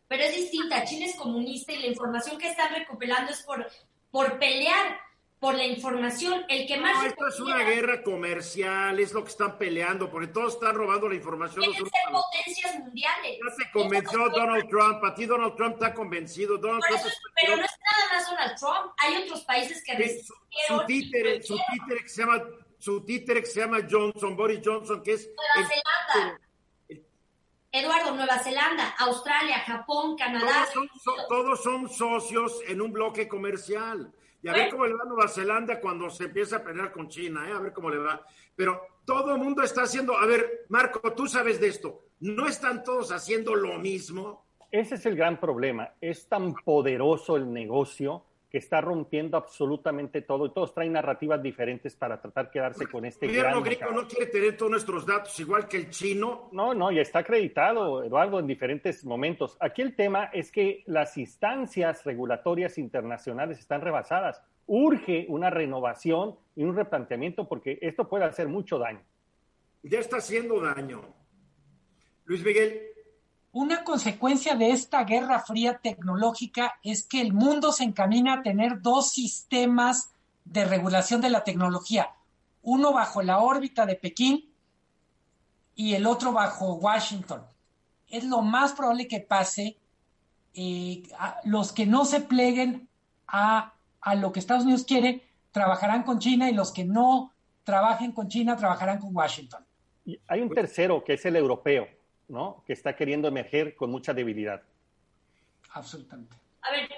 Pero es distinta. China es comunista y la información que están recopilando es por, por pelear por la información. El que más. No, esto es una guerra comercial, es lo que están peleando, porque todos están robando la información. Quieren ser potencias mundiales. Ya se convenció Donald Trump, a ti Donald Trump está convencido. Donald Trump pero no es nada más Donald Trump, hay otros países que su, su títere, su títere que se llama su títere que se llama Johnson, Boris Johnson, que es Nueva Zelanda. Eduardo, Nueva Zelanda, Australia, Japón, Canadá. todos son socios en un bloque comercial. Y a ver cómo le va a Nueva Zelanda cuando se empieza a pelear con China, ¿eh? a ver cómo le va. Pero todo el mundo está haciendo, a ver, Marco, tú sabes de esto, ¿no están todos haciendo lo mismo? Ese es el gran problema. Es tan poderoso el negocio que está rompiendo absolutamente todo y todos traen narrativas diferentes para tratar de quedarse con este el gobierno griego no quiere tener todos nuestros datos igual que el chino. No, no, ya está acreditado, Eduardo, en diferentes momentos. Aquí el tema es que las instancias regulatorias internacionales están rebasadas. Urge una renovación y un replanteamiento porque esto puede hacer mucho daño. Ya está haciendo daño. Luis Miguel, una consecuencia de esta guerra fría tecnológica es que el mundo se encamina a tener dos sistemas de regulación de la tecnología, uno bajo la órbita de Pekín y el otro bajo Washington. Es lo más probable que pase. Eh, los que no se pleguen a, a lo que Estados Unidos quiere trabajarán con China y los que no trabajen con China trabajarán con Washington. Hay un tercero que es el europeo ¿no? Que está queriendo emerger con mucha debilidad. Absolutamente. A ver,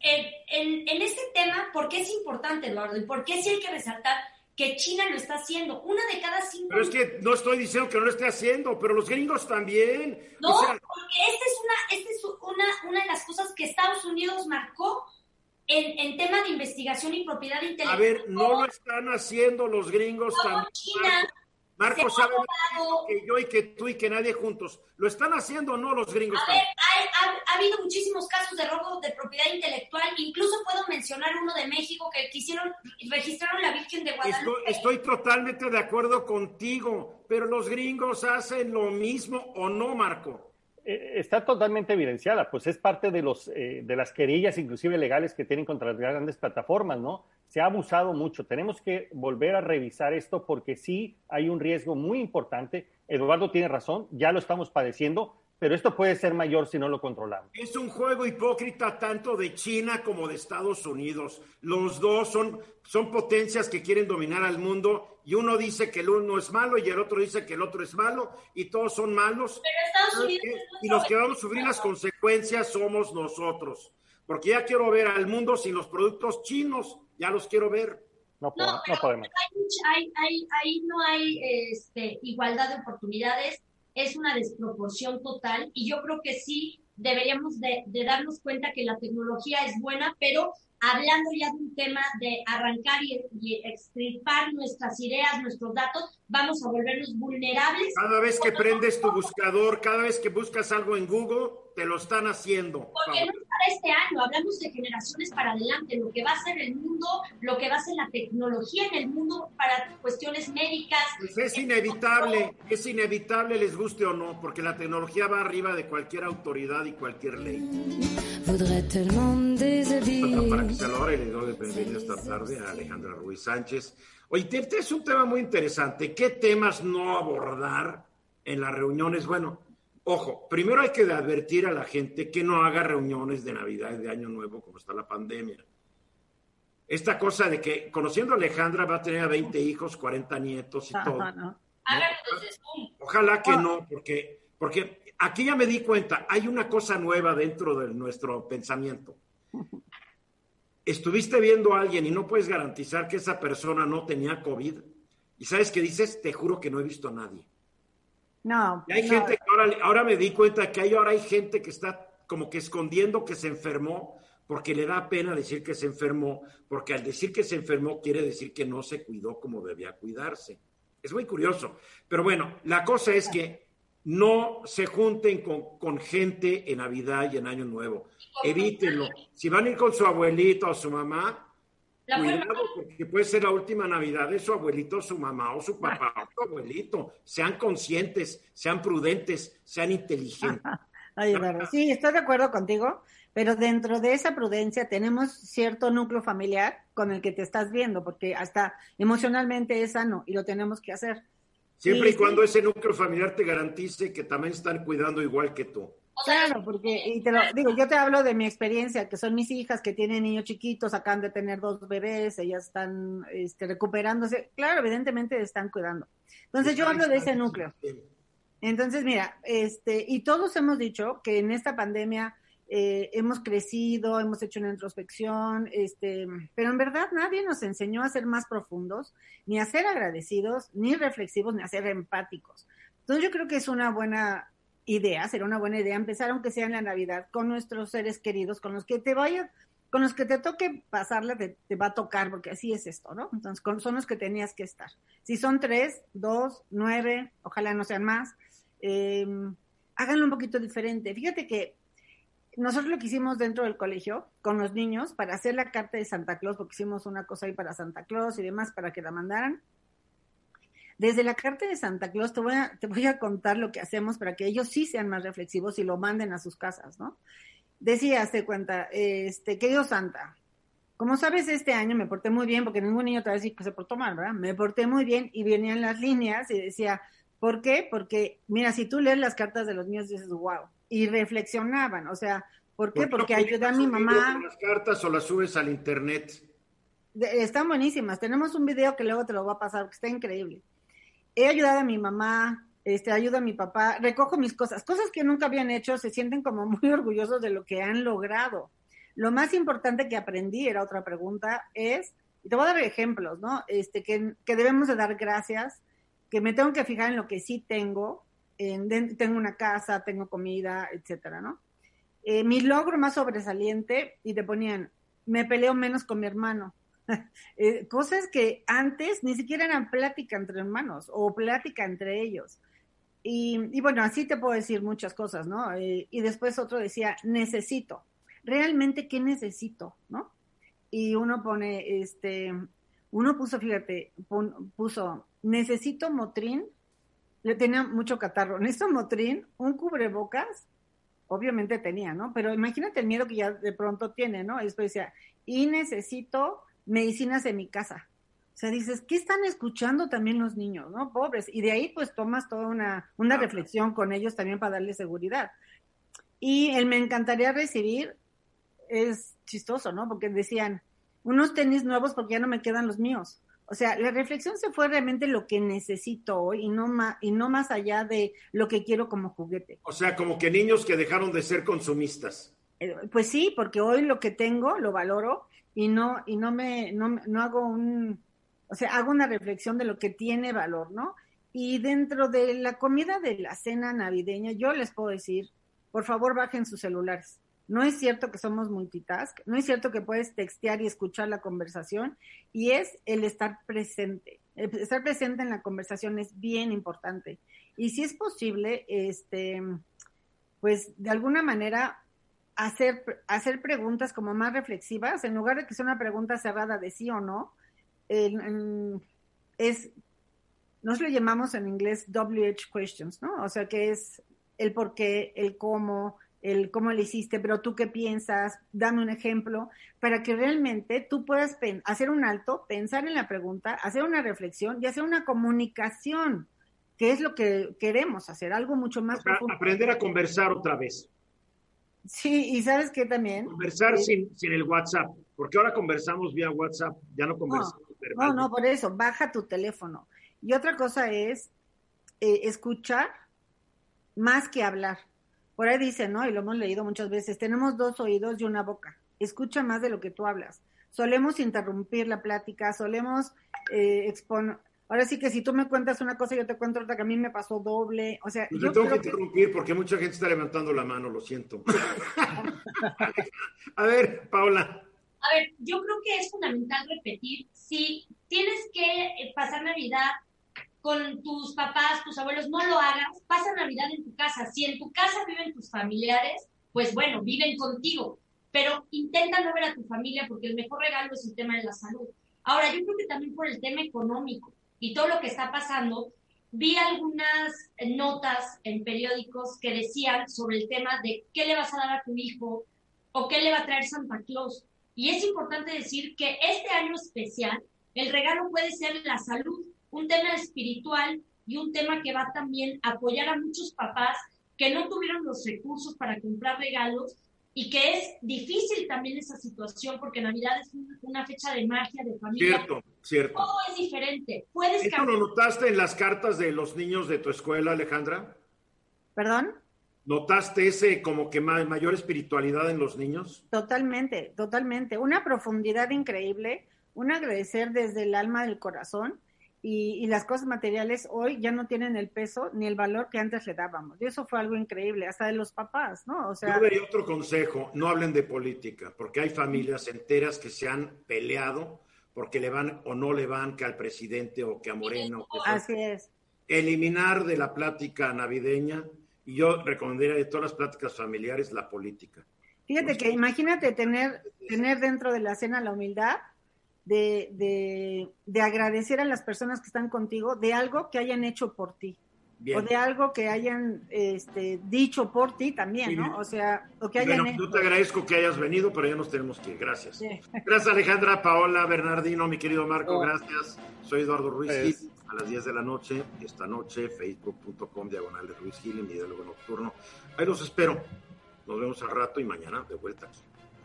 en, en, este tema, ¿por qué es importante, Eduardo? ¿Y por qué sí hay que resaltar que China lo está haciendo? Una de cada cinco... Pero es que no estoy diciendo que no lo esté haciendo, pero los gringos también. No, porque esta es, una, esta es una, una de las cosas que Estados Unidos marcó en, en tema de investigación y propiedad intelectual. A ver, no lo están haciendo los gringos también. China Marco sabe que yo y que tú y que nadie juntos. ¿Lo están haciendo o no los gringos? A ver, ha, habido muchísimos casos de robo de propiedad intelectual. Incluso puedo mencionar uno de México que quisieron, registraron la Virgen de Guadalupe. Estoy, totalmente de acuerdo contigo, pero los gringos hacen lo mismo o no, Marco. Eh, está totalmente evidenciada, pues es parte de, los, eh, de las querellas, inclusive legales, que tienen contra las grandes plataformas, ¿no? se ha abusado mucho. Tenemos que volver a revisar esto porque sí hay un riesgo muy importante. Eduardo tiene razón, ya lo estamos padeciendo, pero esto puede ser mayor si no lo controlamos. Es un juego hipócrita tanto de China como de Estados Unidos. Los dos son, son potencias que quieren dominar al mundo y uno dice que el uno es malo y el otro dice que el otro es malo y todos son malos. Pero Estados Unidos y los que vamos a sufrir las consecuencias somos nosotros. Porque ya quiero ver al mundo sin los productos chinos ya los quiero ver. No, podemos. Ahí no hay este, igualdad de oportunidades, es una desproporción total y yo creo que sí deberíamos de, darnos cuenta que la tecnología es buena, pero hablando ya de un tema de arrancar y, y extirpar nuestras ideas, nuestros datos, vamos a volvernos vulnerables. Cada vez que prendes tu buscador, cada vez que buscas algo en Google, te lo están haciendo. Porque no es para este año, hablamos de generaciones para adelante, lo que va a ser el mundo, lo que va a ser la tecnología en el mundo para cuestiones médicas. Pues es inevitable, es inevitable, les guste o no, porque la tecnología va arriba de cualquier autoridad y cualquier ley. Para que se lo le doy bienvenida esta tarde a Alejandra Ruiz Sánchez. Oye, este es un tema muy interesante. ¿Qué temas no abordar en las reuniones? Bueno, Ojo, primero hay que advertir a la gente que no haga reuniones de Navidad y de Año Nuevo como está la pandemia. Esta cosa de que, conociendo a Alejandra, va a tener 20 hijos, 40 nietos y todo. Ojalá que no, porque, porque aquí ya me di cuenta, hay una cosa nueva dentro de nuestro pensamiento. Estuviste viendo a alguien y no puedes garantizar que esa persona no tenía COVID. Y sabes qué dices, te juro que no he visto a nadie. No. Y hay gente que ahora, ahora me di cuenta que hay, ahora hay gente que está como que escondiendo que se enfermó porque le da pena decir que se enfermó, porque al decir que se enfermó quiere decir que no se cuidó como debía cuidarse. Es muy curioso. Pero bueno, la cosa es que no se junten con, con gente en Navidad y en Año Nuevo. Evítenlo. Si van a ir con su abuelito o su mamá, Cuidado, porque puede ser la última Navidad de su abuelito, su mamá o su papá o su abuelito. Sean conscientes, sean prudentes, sean inteligentes. sí, estoy de acuerdo contigo, pero dentro de esa prudencia tenemos cierto núcleo familiar con el que te estás viendo, porque hasta emocionalmente es sano y lo tenemos que hacer. Siempre y, cuando ese núcleo familiar te garantice que también están cuidando igual que tú. Claro, porque, y te lo digo, yo te hablo de mi experiencia, que son mis hijas que tienen niños chiquitos, acaban de tener dos bebés, ellas están este, recuperándose. Claro, evidentemente están cuidando. Entonces yo hablo de ese núcleo. Entonces, mira, este, y todos hemos dicho que en esta pandemia eh, hemos crecido, hemos hecho una introspección, este, pero en verdad nadie nos enseñó a ser más profundos, ni a ser agradecidos, ni reflexivos, ni a ser empáticos. Entonces yo creo que es una buena idea, será una buena idea empezar, aunque sea en la Navidad, con nuestros seres queridos, con los que te vaya, con los que te toque pasarla, te, va a tocar, porque así es esto, ¿no? Entonces, son los que tenías que estar. Si son tres, dos, nueve, ojalá no sean más, eh, háganlo un poquito diferente. Fíjate que nosotros lo que hicimos dentro del colegio con los niños para hacer la carta de Santa Claus, porque hicimos una cosa ahí para Santa Claus y demás para que la mandaran, desde la carta de Santa Claus te voy, a, te voy a contar lo que hacemos para que ellos sí sean más reflexivos y lo manden a sus casas, ¿no? Decía, se cuenta, este, querido Santa, como sabes, este año me porté muy bien, porque ningún niño te va a decir que se portó mal, ¿verdad? Me porté muy bien y venían las líneas y decía, ¿por qué? Porque, mira, si tú lees las cartas de los niños, dices, wow, y reflexionaban, o sea, ¿por qué? Porque ayuda a mi mamá. Las cartas o las subes al internet. están buenísimas. Tenemos un video que luego te lo voy a pasar, que está increíble he ayudado a mi mamá, este, ayudo a mi papá, recojo mis cosas, cosas que nunca habían hecho, se sienten como muy orgullosos de lo que han logrado. Lo más importante que aprendí, era otra pregunta, es, y te voy a dar ejemplos, ¿no? Este, que, que debemos de dar gracias, que me tengo que fijar en lo que sí tengo, en, tengo una casa, tengo comida, etcétera, ¿no? Eh, mi logro más sobresaliente, y te ponían me peleo menos con mi hermano. Eh, cosas que antes ni siquiera eran plática entre hermanos o plática entre ellos. Y, bueno, así te puedo decir muchas cosas, ¿no? Eh, y después otro decía, necesito. ¿Realmente qué necesito, no? Y uno pone, este, uno puso, fíjate, puso, necesito motrín, le tenía mucho catarro, necesito motrín, un cubrebocas, obviamente tenía, ¿no? Pero imagínate el miedo que ya de pronto tiene, ¿no? Y después decía, y necesito medicinas en mi casa. O sea, dices, ¿qué están escuchando también los niños, no? Pobres. Y de ahí pues tomas toda una, una reflexión con ellos también para darles seguridad. Y el me encantaría recibir es chistoso, ¿no? Porque decían, unos tenis nuevos porque ya no me quedan los míos. O sea, la reflexión se fue realmente lo que necesito hoy y no más, y no más allá de lo que quiero como juguete. O sea, como que niños que dejaron de ser consumistas. Eh, pues sí, porque hoy lo que tengo lo valoro y no y no me no, no hago un o sea, hago una reflexión de lo que tiene valor, ¿no? Y dentro de la comida de la cena navideña, yo les puedo decir, por favor, bajen sus celulares. No es cierto que somos multitask, no es cierto que puedes textear y escuchar la conversación, y es el estar presente. El estar presente en la conversación es bien importante. Y si es posible, este, pues de alguna manera hacer, hacer preguntas como más reflexivas, en lugar de que sea una pregunta cerrada de sí o no, es, nos lo llamamos en inglés WH questions, ¿no? O sea, que es el por qué, el cómo, el cómo le hiciste, pero tú qué piensas, dame un ejemplo, para que realmente tú puedas hacer un alto, pensar en la pregunta, hacer una reflexión y hacer una comunicación, que es lo que queremos hacer, algo mucho más profundo. Aprender a conversar otra vez. Sí, y sabes qué también. Conversar sin, sin, el WhatsApp, porque ahora conversamos vía WhatsApp, ya no conversamos. No, no, no, por eso, baja tu teléfono. Y otra cosa es eh, escuchar más que hablar. Por ahí dice, ¿no? Y lo hemos leído muchas veces, tenemos dos oídos y una boca. Escucha más de lo que tú hablas. Solemos interrumpir la plática, solemos eh, exponer Ahora sí que si tú me cuentas una cosa, yo te cuento otra que a mí me pasó doble. O sea, yo tengo que interrumpir porque mucha gente está levantando la mano, lo siento. a ver, Paula. A ver, yo creo que es fundamental repetir, si tienes que eh, pasar Navidad con tus papás, tus abuelos, no lo hagas, pasa Navidad en tu casa. Si en tu casa viven tus familiares, pues bueno, viven contigo, pero intenta no ver a tu familia porque el mejor regalo es el tema de la salud. Ahora, yo creo que también por el tema económico y todo lo que está pasando, vi algunas notas en periódicos que decían sobre el tema de qué le vas a dar a tu hijo o qué le va a traer Santa Claus. Y es importante decir que este año especial, el regalo puede ser la salud, un tema espiritual y un tema que va también a apoyar a muchos papás que no tuvieron los recursos para comprar regalos y que es difícil también esa situación porque Navidad es una fecha de magia, de familia. Cierto, cierto. Todo es diferente. Puedes ¿Esto lo notaste en las cartas de los niños de tu escuela, Alejandra? ¿Perdón? ¿Notaste ese como que mayor espiritualidad en los niños? Totalmente, totalmente. Una profundidad increíble, un agradecer desde el alma del corazón y, las cosas materiales hoy ya no tienen el peso ni el valor que antes le dábamos. Y eso fue algo increíble, hasta de los papás, ¿no? O sea, Yo otro consejo, no hablen de política, porque hay familias enteras que se han peleado porque le van o no le van que al presidente o que a Moreno. Así es. Eliminar de la plática navideña, y yo recomendaría de todas las pláticas familiares la política. Fíjate que imagínate tener, tener dentro de la cena la humildad de, de, agradecer a las personas que están contigo de algo que hayan hecho por ti. O de algo que hayan este, dicho por ti también, ¿no? O sea, o que hayan bueno, Yo te agradezco que hayas venido, pero ya nos tenemos que ir. Gracias. Gracias, Alejandra, Paola, Bernardino, mi querido Marco, oh. gracias. Soy Eduardo Ruiz Gil, a las 10 de la noche, esta noche, facebook.com, diagonal de Ruiz Gil, en mi diálogo nocturno. Ahí los espero. Nos vemos al rato y mañana de vuelta aquí.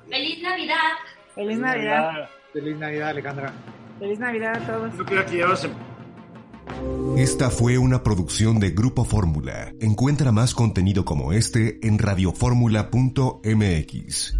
¡Feliz Navidad! ¡Feliz Navidad! Feliz Navidad, Alejandra. Feliz Navidad a todos. Yo creo que Esta fue una producción de Grupo Fórmula. Encuentra más contenido como este en radioformula.mx.